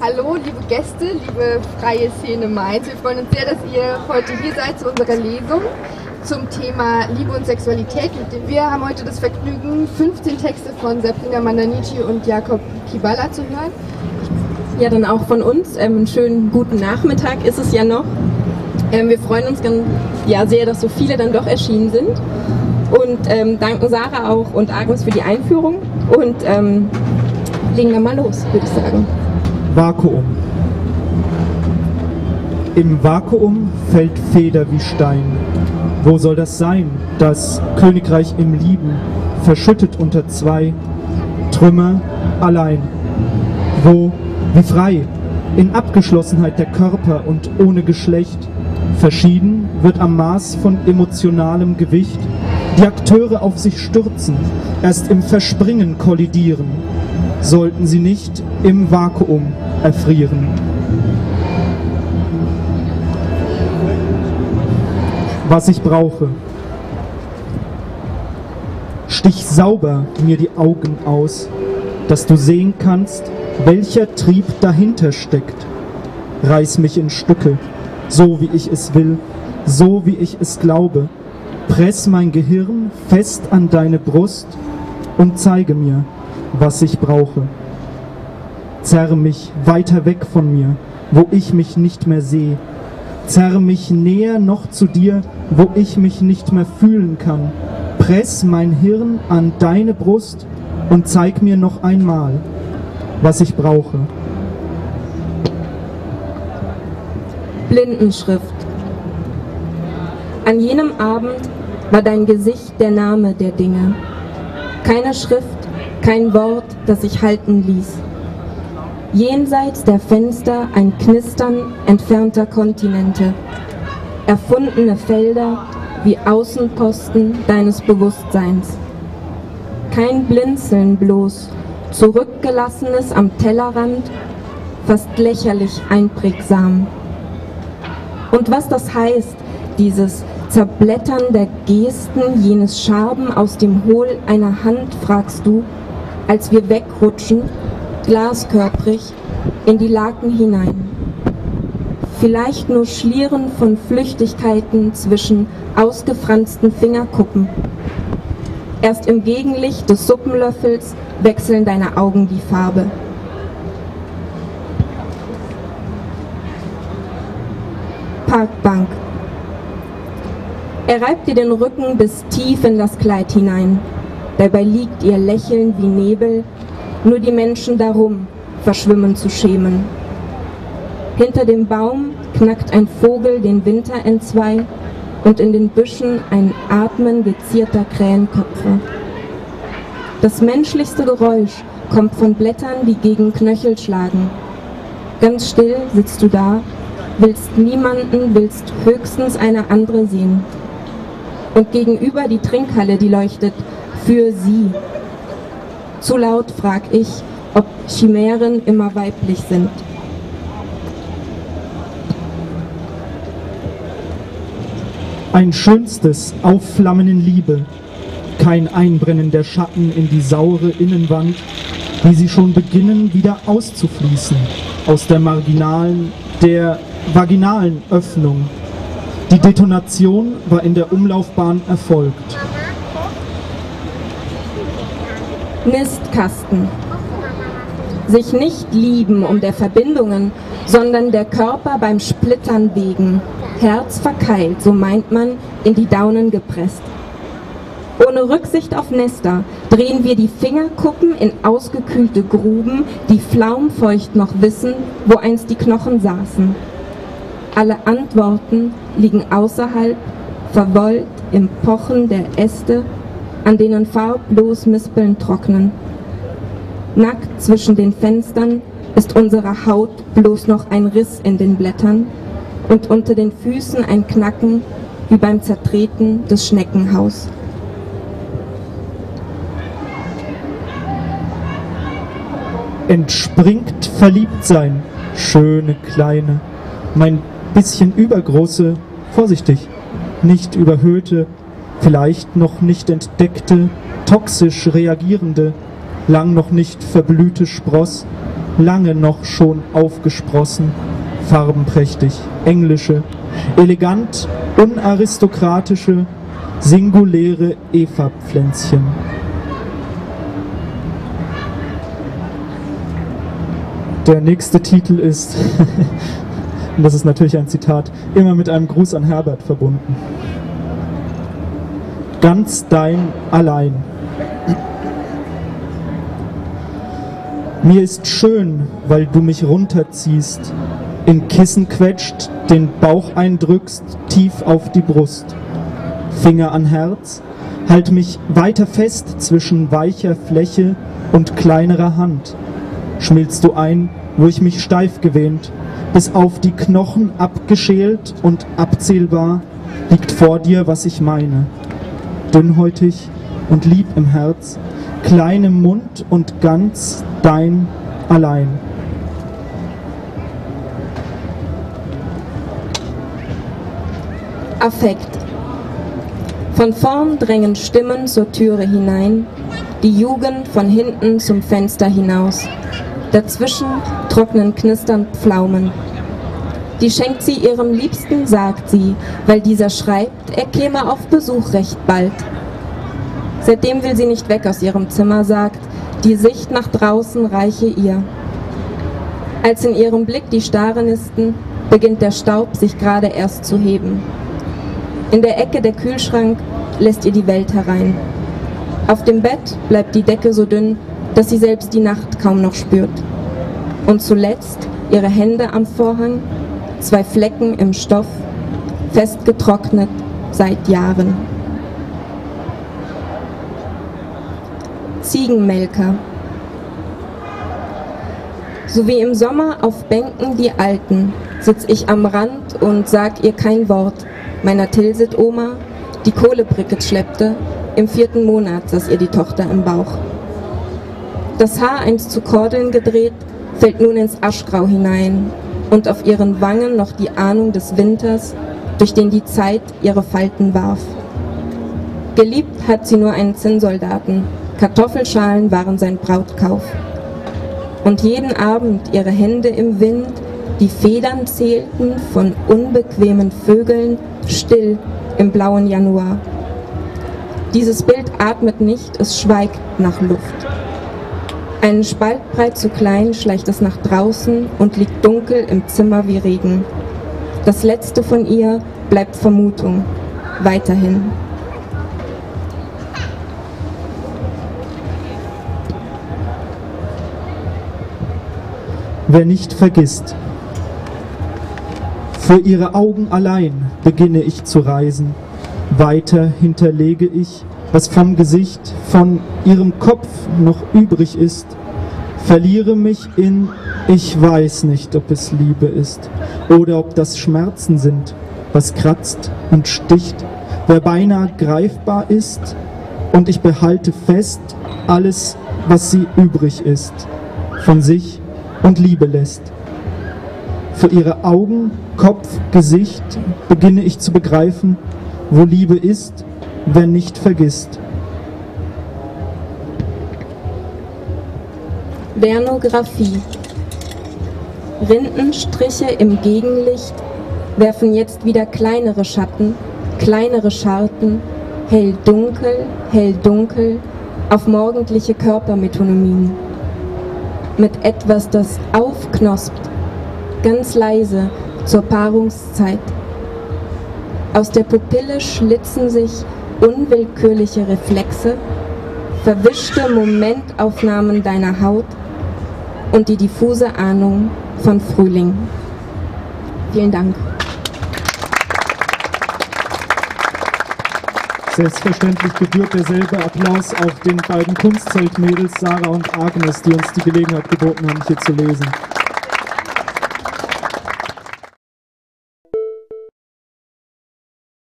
Hallo, liebe Gäste, liebe freie Szene Mainz. Wir freuen uns sehr, dass ihr heute hier seid zu unserer Lesung zum Thema Liebe und Sexualität. Wir haben heute das Vergnügen, 15 Texte von Sabrina Mandanici und Jakob Kibala zu hören. Ja, dann auch von uns. Ähm, einen schönen guten Nachmittag ist es ja noch. Ähm, wir freuen uns ganz, ja, sehr, dass so viele dann doch erschienen sind. Und ähm, danken Sarah auch und Agnes für die Einführung. Und ähm, legen wir mal los, würde ich sagen. Vakuum. Im Vakuum fällt Feder wie Stein. Wo soll das sein, das Königreich im Lieben, verschüttet unter zwei Trümmer allein? Wo, wie frei, in Abgeschlossenheit der Körper und ohne Geschlecht, verschieden wird am Maß von emotionalem Gewicht, die Akteure auf sich stürzen, erst im Verspringen kollidieren, sollten sie nicht im Vakuum erfrieren. Was ich brauche. Stich sauber mir die Augen aus, dass du sehen kannst, welcher Trieb dahinter steckt. Reiß mich in Stücke, so wie ich es will, so wie ich es glaube. Press mein Gehirn fest an deine Brust und zeige mir, was ich brauche. Zerre mich weiter weg von mir, wo ich mich nicht mehr sehe. Zerre mich näher noch zu dir, wo ich mich nicht mehr fühlen kann. Press mein Hirn an deine Brust und zeig mir noch einmal, was ich brauche. Blindenschrift. An jenem Abend war dein Gesicht der Name der Dinge. Keine Schrift, kein Wort, das sich halten ließ. Jenseits der Fenster ein Knistern entfernter Kontinente. Erfundene Felder wie Außenposten deines Bewusstseins. Kein Blinzeln bloß, zurückgelassenes am Tellerrand, fast lächerlich einprägsam. Und was das heißt, dieses Zerblättern der Gesten, jenes Schaben aus dem Hohl einer Hand, fragst du, als wir wegrutschen, glaskörprig, in die Laken hinein. Vielleicht nur Schlieren von Flüchtigkeiten zwischen ausgefransten Fingerkuppen. Erst im Gegenlicht des Suppenlöffels wechseln deine Augen die Farbe. Parkbank. Er reibt dir den Rücken bis tief in das Kleid hinein. Dabei liegt ihr Lächeln wie Nebel, nur die Menschen darum verschwimmen zu schämen. Hinter dem Baum knackt ein Vogel den Winter entzwei und in den Büschen ein Atmen gezierter Krähenköpfe. Das menschlichste Geräusch kommt von Blättern, die gegen Knöchel schlagen. Ganz still sitzt du da, willst niemanden, willst höchstens eine andere sehen. Und gegenüber die Trinkhalle, die leuchtet für sie. Zu laut frag ich, ob Chimären immer weiblich sind. Ein schönstes Aufflammen in Liebe, kein Einbrennen der Schatten in die saure Innenwand, wie sie schon beginnen wieder auszufließen aus der marginalen, der vaginalen Öffnung. Die Detonation war in der Umlaufbahn erfolgt. Nistkasten. Sich nicht lieben um der Verbindungen, sondern der Körper beim Splittern wegen. Herz verkeilt, so meint man, in die Daunen gepresst. Ohne Rücksicht auf Nester drehen wir die Fingerkuppen in ausgekühlte Gruben, die flaumfeucht noch wissen, wo einst die Knochen saßen. Alle Antworten liegen außerhalb, verwollt im Pochen der Äste, an denen farblos Mispeln trocknen. Nackt zwischen den Fenstern ist unsere Haut bloß noch ein Riss in den Blättern und unter den Füßen ein Knacken wie beim Zertreten des Schneckenhaus. Entspringt verliebt sein, schöne Kleine, mein bisschen übergroße, vorsichtig, nicht überhöhte, vielleicht noch nicht entdeckte, toxisch reagierende, lang noch nicht verblühte Spross, lange noch schon aufgesprossen, farbenprächtig, englische, elegant, unaristokratische, singuläre Eva-Pflänzchen. Der nächste Titel ist, und das ist natürlich ein Zitat, immer mit einem Gruß an Herbert verbunden. Ganz dein allein. Mir ist schön, weil du mich runterziehst, in Kissen quetscht, den Bauch eindrückst, tief auf die Brust. Finger an Herz, halt mich weiter fest zwischen weicher Fläche und kleinerer Hand. Schmilzt du ein, wo ich mich steif gewähnt, bis auf die Knochen abgeschält und abzählbar liegt vor dir, was ich meine. Dünnhäutig und lieb im Herz, klein im Mund und ganz dein allein. Affekt. Von vorn drängen Stimmen zur Türe hinein, die Jugend von hinten zum Fenster hinaus. Dazwischen trocknen knisternd Pflaumen. Die schenkt sie ihrem Liebsten, sagt sie, weil dieser schreibt, er käme auf Besuch recht bald. Seitdem will sie nicht weg aus ihrem Zimmer, sagt, die Sicht nach draußen reiche ihr. Als in ihrem Blick die Starre nisten, beginnt der Staub sich gerade erst zu heben. In der Ecke der Kühlschrank lässt ihr die Welt herein. Auf dem Bett bleibt die Decke so dünn, dass sie selbst die Nacht kaum noch spürt. Und zuletzt ihre Hände am Vorhang, zwei Flecken im Stoff, festgetrocknet seit Jahren. Ziegenmelker. So wie im Sommer auf Bänken die Alten, sitz ich am Rand und sag ihr kein Wort, meiner Tilsit-Oma, die Kohlebricket schleppte, im vierten Monat saß ihr die Tochter im Bauch. Das Haar einst zu Kordeln gedreht, fällt nun ins Aschgrau hinein und auf ihren Wangen noch die Ahnung des Winters, durch den die Zeit ihre Falten warf. Geliebt hat sie nur einen Zinnsoldaten, Kartoffelschalen waren sein Brautkauf. Und jeden Abend ihre Hände im Wind, die Federn zählten von unbequemen Vögeln, still im blauen Januar. Dieses Bild atmet nicht, es schweigt nach Luft. Einen Spalt breit zu klein schleicht es nach draußen und liegt dunkel im Zimmer wie Regen. Das letzte von ihr bleibt Vermutung, weiterhin. Wer nicht vergisst, für ihre Augen allein beginne ich zu reisen. Weiter hinterlege ich, was vom Gesicht, von ihrem Kopf noch übrig ist. Verliere mich in, ich weiß nicht, ob es Liebe ist oder ob das Schmerzen sind, was kratzt und sticht, wer beinahe greifbar ist. Und ich behalte fest alles, was sie übrig ist, von sich und Liebe lässt. Für ihre Augen, Kopf, Gesicht beginne ich zu begreifen, wo Liebe ist, wer nicht vergisst. Vernographie. Rindenstriche im Gegenlicht werfen jetzt wieder kleinere Schatten, kleinere Scharten, hell-dunkel, hell-dunkel, auf morgendliche Körpermetonomien. Mit etwas, das aufknospt, ganz leise zur Paarungszeit. Aus der Pupille schlitzen sich unwillkürliche Reflexe, verwischte Momentaufnahmen deiner Haut und die diffuse Ahnung von Frühling. Vielen Dank. Selbstverständlich gebührt derselbe Applaus auch den beiden Kunstzeltmädels Sarah und Agnes, die uns die Gelegenheit geboten haben, hier zu lesen.